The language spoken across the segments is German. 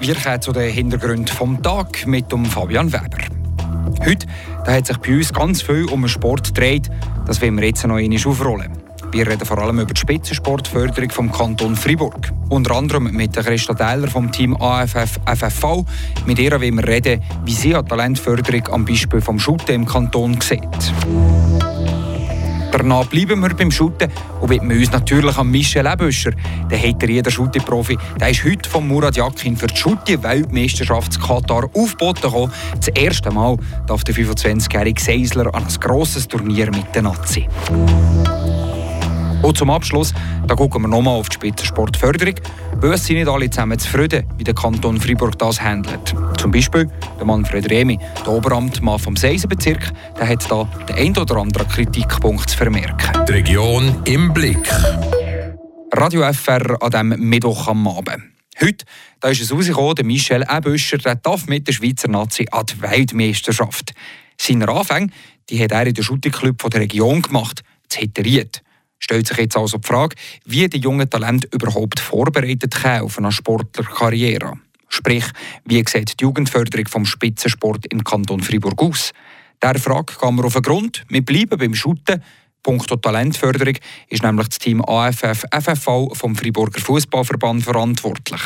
Wir kommen zu den Hintergründen vom Tag mit dem Fabian Weber. Heute da hat sich bei uns ganz viel um den Sport gedreht. Das wollen wir jetzt noch einmal aufrollen. Wir reden vor allem über die Spitzensportförderung vom Kanton Fribourg. Unter anderem mit der Christa Deiler vom Team AFF FFV. Mit ihr wollen wir reden, wie sie die Talentförderung am Beispiel vom Shooten im Kanton sieht. Danach bleiben wir beim Shooten und widmen uns natürlich an Michel Ebüscher. Der hat jeder Shooting-Profi. Der ist heute von Murat Yakin für die Shooting-Weltmeisterschaft Katar aufgeboten gekommen. Das erste Mal darf der 25-jährige Seisler an ein grosses Turnier mit den Nazi. Und zum Abschluss, da gucken wir nochmal auf die Spitzensportförderung. Weil es sind nicht alle zusammen zufrieden, wie der Kanton Freiburg das handelt. Zum Beispiel der Manfred Remi, der Oberamtmann vom Seisenbezirk, der hat da den ein oder anderen Kritikpunkt zu vermerken. Die Region im Blick. Radio FR an diesem Mittwoch am Abend. Heute da ist es rausgekommen, der Michel Ebüscher der darf mit der Schweizer Nazi an die Weltmeisterschaft. Seine Anfänge die hat er in der Shooting-Club der Region gemacht, zu Heteriet stellt sich jetzt also die Frage, wie die jungen Talente überhaupt vorbereitet können auf eine Sportlerkarriere. Sprich, wie sieht die Jugendförderung vom Spitzensport im Kanton Fribourg aus? Der Frage gehen wir auf den Grund. Wir bleiben beim Shooten. Punkto Talentförderung ist nämlich das Team AFF FFV vom Friburger Fußballverband verantwortlich.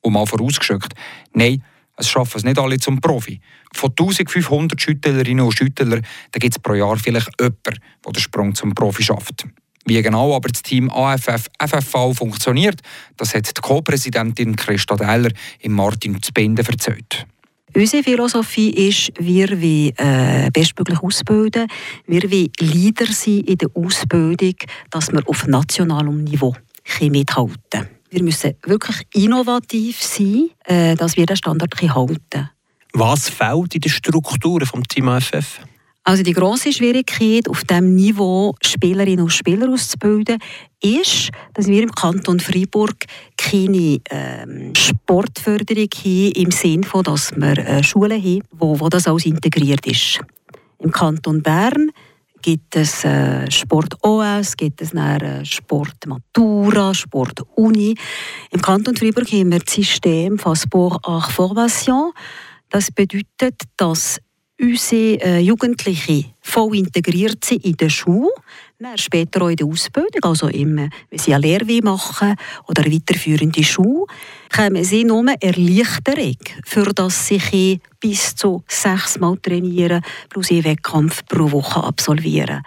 Und mal vorausgeschickt, nein, es schaffen es nicht alle zum Profi. Von 1500 Schüttlerinnen und Schüttlern gibt es pro Jahr vielleicht jemanden, der den Sprung zum Profi schafft. Wie genau aber das Team AFF FFV funktioniert, das hat die Co-Präsidentin Christa Deiler im Martin Zbinde erzählt. Unsere Philosophie ist, wir wollen äh, bestmöglich ausbilden. Wir wollen Leader sein in der Ausbildung, dass wir auf nationalem Niveau mithalten können. Wir müssen wirklich innovativ sein, äh, dass wir den Standard halten können. Was fehlt in den Strukturen des Team AFF? Also die große Schwierigkeit, auf diesem Niveau Spielerinnen und Spieler auszubilden, ist, dass wir im Kanton Freiburg keine ähm, Sportförderung haben, im Sinne von, dass wir äh, Schulen haben, wo, wo das alles integriert ist. Im Kanton Bern gibt es äh, Sport OS, gibt es äh, Sport Matura, Sport Uni. Im Kanton Freiburg haben wir das System von Sport Formation. Das bedeutet, dass unsere äh, Jugendlichen voll integriert sind in der Schule, später auch in der Ausbildung, also im, wenn sie eine Lehre machen oder eine weiterführende Schule, kommen sie nur Erleichterung, für das sie bis zu sechsmal trainieren plus einen Wettkampf pro Woche absolvieren.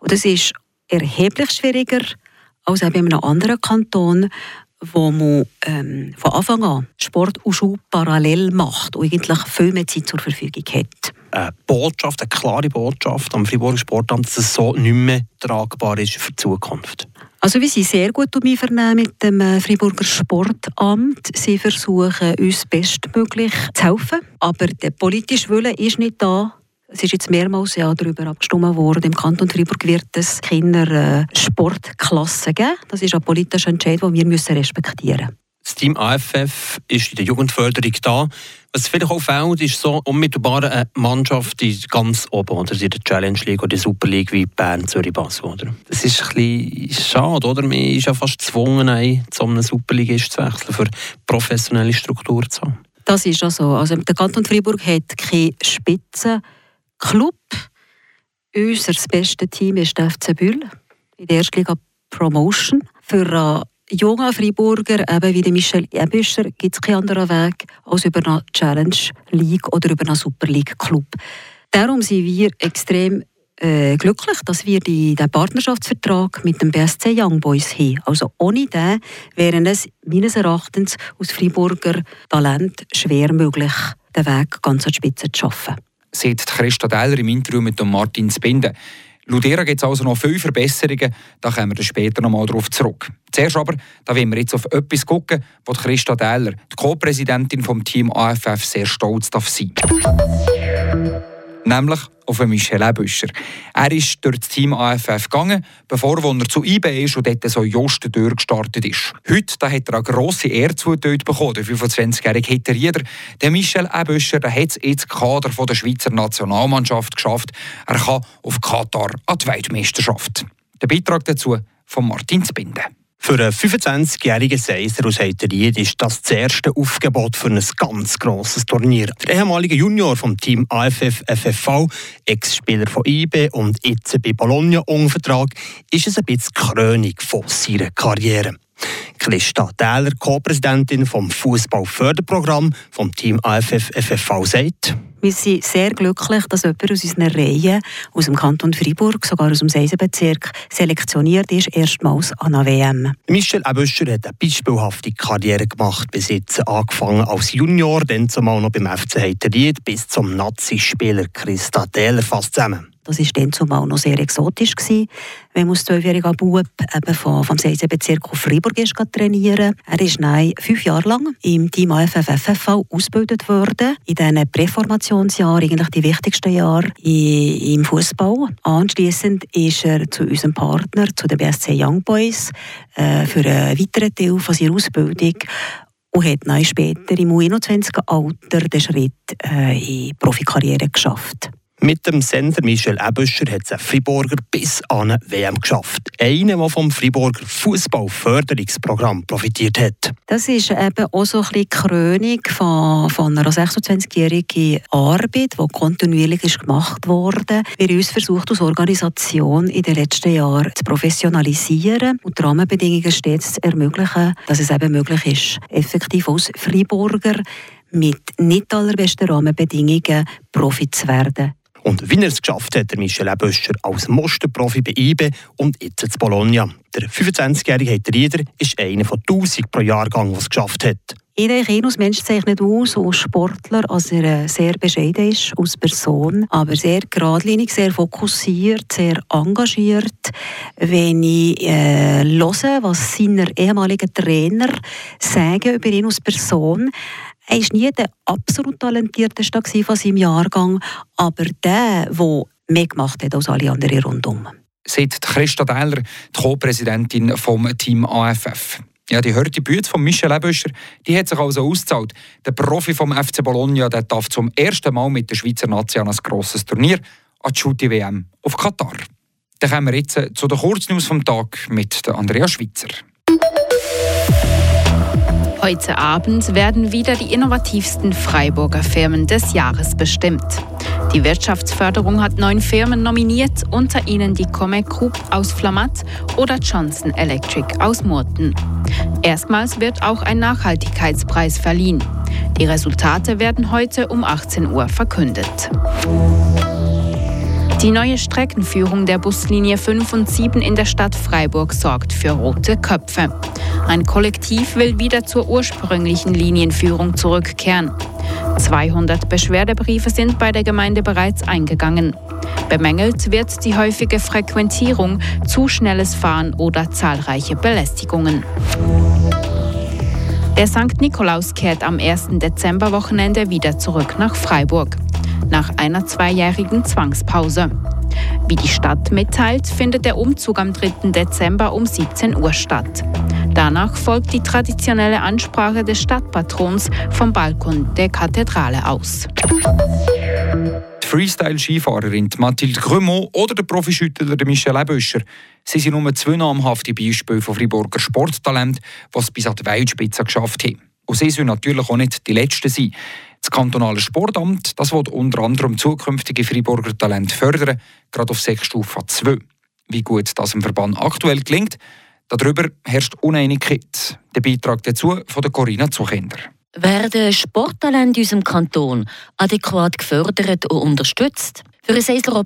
Und das ist erheblich schwieriger als in einem anderen Kanton, wo man ähm, von Anfang an Sport und Schule parallel macht und eigentlich viel mehr Zeit zur Verfügung hat eine Botschaft, eine klare Botschaft am Fribourg Sportamt, dass es so nicht mehr tragbar ist für die Zukunft? Also wir sind sehr gut um vernehmen mit dem äh, Friburger Sportamt. Sie versuchen uns bestmöglich zu helfen, aber der politische Wille ist nicht da. Es ist jetzt mehrmals ja darüber abgestimmt worden, im Kanton Fribourg wird es Kinder äh, Sportklassen geben. Das ist ein politischer Entscheid, den wir müssen respektieren müssen. Das Team AFF ist in der Jugendförderung da. Was vielleicht auch fehlt, ist so unmittelbar eine Mannschaft die ganz oben, oder in der Challenge League oder der Super League wie Bern, Zürich, Basel. Oder? Das ist ein bisschen schade, oder? Man ist ja fast gezwungen, zu einem Superligist zu wechseln, für professionelle Strukturen zu haben. Das ist ja so. Also der Kanton Freiburg hat keinen Spitzenclub. Unser bestes Team ist der FC Bühl in der Erstliga Promotion. Für junger Freiburger, eben wie der Michel Ebüscher, gibt es keinen anderen Weg als über eine Challenge League oder über einen Super League Club. Darum sind wir extrem äh, glücklich, dass wir die, den Partnerschaftsvertrag mit dem BSC Young Boys haben. Also ohne den wäre es meines Erachtens aus Freiburger Talent schwer möglich, den Weg ganz an die Spitze zu schaffen. Sieht Christa Deiler im Interview mit Martin Spinde. Ihr gibt es also noch viele Verbesserungen, da kommen wir später noch mal darauf zurück. Zuerst aber, da wollen wir jetzt auf etwas schauen, wo Christa Dähler, die Co-Präsidentin vom Team AFF, sehr stolz darf sein nämlich auf Michel Ebüscher. Er ist durch das Team AFF gegangen, bevor er zu IB ist und dort so just durchgestartet ist. Heute da hat er eine grosse Ehre zugeteilt bekommen, der 25-jährige Hitterieder. Der Michel Ebüscher der hat es ins Kader der Schweizer Nationalmannschaft geschafft. Er kann auf Katar an die Weltmeisterschaft. Der Beitrag dazu von Martin Zbinden. Für einen 25-jährigen Seiser aus Heiterried ist das das erste Aufgebot für ein ganz grosses Turnier. Der ehemalige Junior vom Team AFF FFV, Ex-Spieler von IB und jetzt bei Bologna unter Vertrag, ist es ein bisschen die Krönung von seiner Karriere. Christa Täler, Co-Präsidentin vom Fußballförderprogramm vom Team AFF FFV, sagt, wir sind sehr glücklich, dass jemand aus unseren Reihen, aus dem Kanton Freiburg, sogar aus dem Seisenbezirk, selektioniert ist, erstmals an einer WM. Michel Ebüscher hat eine beispielhafte Karriere gemacht, bis jetzt angefangen als Junior, dann zumal noch beim FC Heiteried, bis zum Nazi-Spieler Christa Täler fast zusammen. Das war dann zumal noch sehr exotisch. Gewesen, wenn man als zwölfjähriger Bub eben vom, vom Seisenbezirk auf Freiburg ist, trainieren Er ist nein, fünf Jahre lang im Team AFF-FFV ausgebildet worden. In diesen Präformationsjahren, eigentlich die wichtigsten Jahre im Fußball. Anschließend ist er zu unserem Partner, zu den BSC Young Boys, äh, für einen weiteren Teil von seiner Ausbildung und hat dann später im U21-Alter den Schritt äh, in die Profikarriere geschafft. Mit dem Sender Michel Ebüscher hat es ein Friburger bis an eine WM geschafft. Einer, der vom Friburger Fußballförderungsprogramm profitiert hat. Das ist eben auch so ein bisschen die Krönung von, von einer 26-jährigen Arbeit, die kontinuierlich ist gemacht wurde. Wir haben uns versucht, als Organisation in den letzten Jahren zu professionalisieren und die Rahmenbedingungen stets zu ermöglichen, dass es eben möglich ist, effektiv als Friburger mit nicht allerbesten Rahmenbedingungen Profi zu werden. Und wie er es geschafft hat, der Michel Eböscher als Musterprofi bei IBE und jetzt zu Bologna. Der 25-jährige Rieder ist einer von 1000 pro Jahrgang, der es geschafft hat. Jeder als Mensch zeichnet aus, als Sportler, als er äh, sehr bescheiden ist, als Person, aber sehr geradlinig, sehr fokussiert, sehr engagiert. Wenn ich äh, höre, was seine ehemaligen Trainer sagen über ihn als Person, er war nie der absolut talentierteste von seinem Jahrgang, aber der, der mehr gemacht hat als alle anderen rundum. Sagt Christa Deiler, die Co-Präsidentin vom Team AFF. Ja, die hörte Büte von Michel Ebüscher, die hat sich also ausgezahlt. Der Profi vom FC Bologna der darf zum ersten Mal mit der Schweizer Nation ein grosses Turnier an die Shooty-WM auf Katar. Dann kommen wir jetzt zu den Kurznews vom Tag mit Andrea Schweitzer. Heute Abend werden wieder die innovativsten Freiburger Firmen des Jahres bestimmt. Die Wirtschaftsförderung hat neun Firmen nominiert, unter ihnen die Comec Group aus Flamatt oder Johnson Electric aus Murten. Erstmals wird auch ein Nachhaltigkeitspreis verliehen. Die Resultate werden heute um 18 Uhr verkündet. Die neue Streckenführung der Buslinie 5 und 7 in der Stadt Freiburg sorgt für rote Köpfe. Ein Kollektiv will wieder zur ursprünglichen Linienführung zurückkehren. 200 Beschwerdebriefe sind bei der Gemeinde bereits eingegangen. Bemängelt wird die häufige Frequentierung, zu schnelles Fahren oder zahlreiche Belästigungen. Der St. Nikolaus kehrt am 1. Dezemberwochenende wieder zurück nach Freiburg nach einer zweijährigen Zwangspause. Wie die Stadt mitteilt, findet der Umzug am 3. Dezember um 17 Uhr statt. Danach folgt die traditionelle Ansprache des Stadtpatrons vom Balkon der Kathedrale aus. Die Freestyle-Skifahrerin Mathilde Grumont oder der Profischüttler Michel Ebüscher. Sie sind nur zwei namhafte Beispiele von Friburger Sporttalent, was bis an die Weltspitze geschafft haben. Und sie sollen natürlich auch nicht die Letzten sein. Das kantonale Sportamt das will unter anderem zukünftige Freiburger Talente fördern, gerade auf Sechsstufe 2. Wie gut das im Verband aktuell gelingt, darüber herrscht Uneinigkeit. Der Beitrag dazu von der Corinna Zuchender. Werden Sporttalente in unserem Kanton adäquat gefördert und unterstützt? Für ein Seisler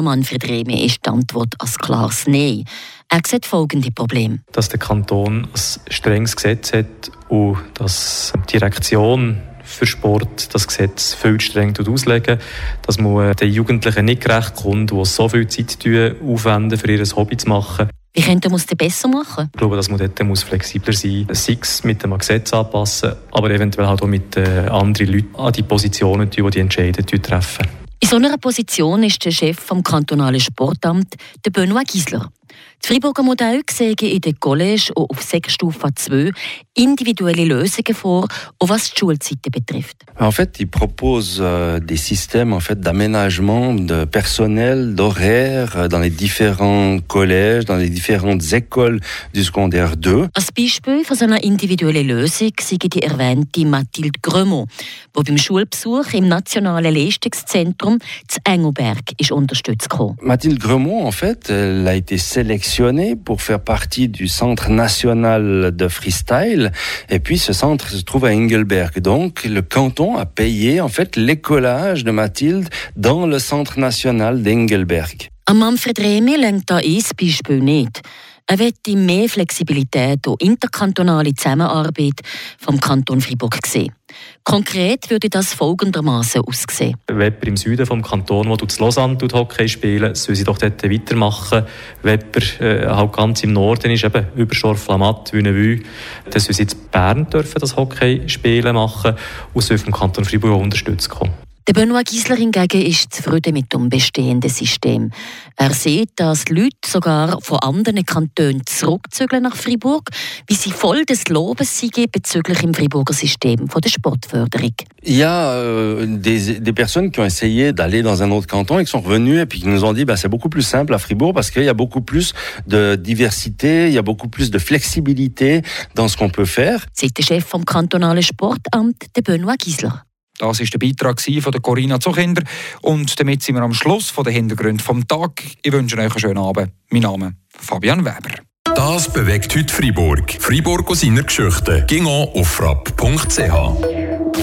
Manfred Rehme ist die Antwort als klares Nein. Er sieht folgende Probleme. Dass der Kanton ein strenges Gesetz hat und dass die Direktion für Sport das Gesetz viel streng auslegen, dass man den Jugendlichen nicht gerecht kommt, die so viel Zeit aufwenden, für ihr Hobby zu machen. Wie könnte man es besser machen? Ich glaube, dass man dort muss flexibler sein muss, sei es mit dem Gesetz anpassen, aber eventuell halt auch mit äh, anderen Leuten an die Positionen, die die Entscheidungen treffen. In so einer Position ist der Chef vom kantonalen Sportamt, der Benoit Giesler. Das Freiburger Modell sehen in den College und auf Sechsstufe 2 individuelle Lösungen vor, auch was die Schulzeiten betrifft. En fait, ils proposent euh, des systèmes en fait d'aménagement de personnel, d'horaire euh, dans les différents collèges, dans les différentes écoles du secondaire 2. Als Beispiel für so eine individuelle Lösung sei die erwähnte Mathilde Grömo, die beim Schulbesuch im Nationalen Leistungszentrum zu Engelberg ist unterstützt gekommen. Mathilde Gremont, en fait, elle a été sélectionnée pour faire partie du Centre national de freestyle. Et puis, ce centre se trouve à Engelberg. Donc, le canton a payé, en fait, l'écolage de Mathilde dans le Centre national d'Engelberg. Am Manfred Remi lenkt da ein Beispiel nicht. Er möchte mehr Flexibilität und interkantonale Zusammenarbeit vom Kanton Freiburg sehen. Konkret würde das folgendermaßen aussehen. Wenn im Süden vom Kanton, wo du zu Lausanne Hockey spielen, soll sie doch dort weitermachen. Wenn äh, halt ganz im Norden ist, eben über Schorflamat, Wünnewü, dann soll sie jetzt Bern dürfen das Hockey spielen machen und soll vom Kanton Freiburg unterstützt kommen. Der Benoit Giesler hingegen ist zufrieden mit dem bestehenden System. Er sieht, dass Leute sogar von anderen Kantonen zurückzügeln nach Freiburg, wie sie voll des Lobes sind bezüglich im Freiburger System von der Sportförderung. Il y a euh, des, des personnes qui ont essayé d'aller dans un autre canton et qui sont revenues et puis qui nous ont dit bah, c'est beaucoup plus simple à Fribourg parce qu'il y a beaucoup plus de diversité, il y a beaucoup plus de flexibilité dans ce qu'on peut faire. Seit der Chef vom kantonalen Sportamt, der Benoit Giesler. Das war der Beitrag von der Corinna Zuchinder. Und damit sind wir am Schluss von den Hintergründen vom Tag. Ich wünsche euch einen schönen Abend. Mein Name ist Fabian Weber. Das bewegt heute Freiburg. Freiburg aus seiner Geschichte. Ging auf frapp.ch.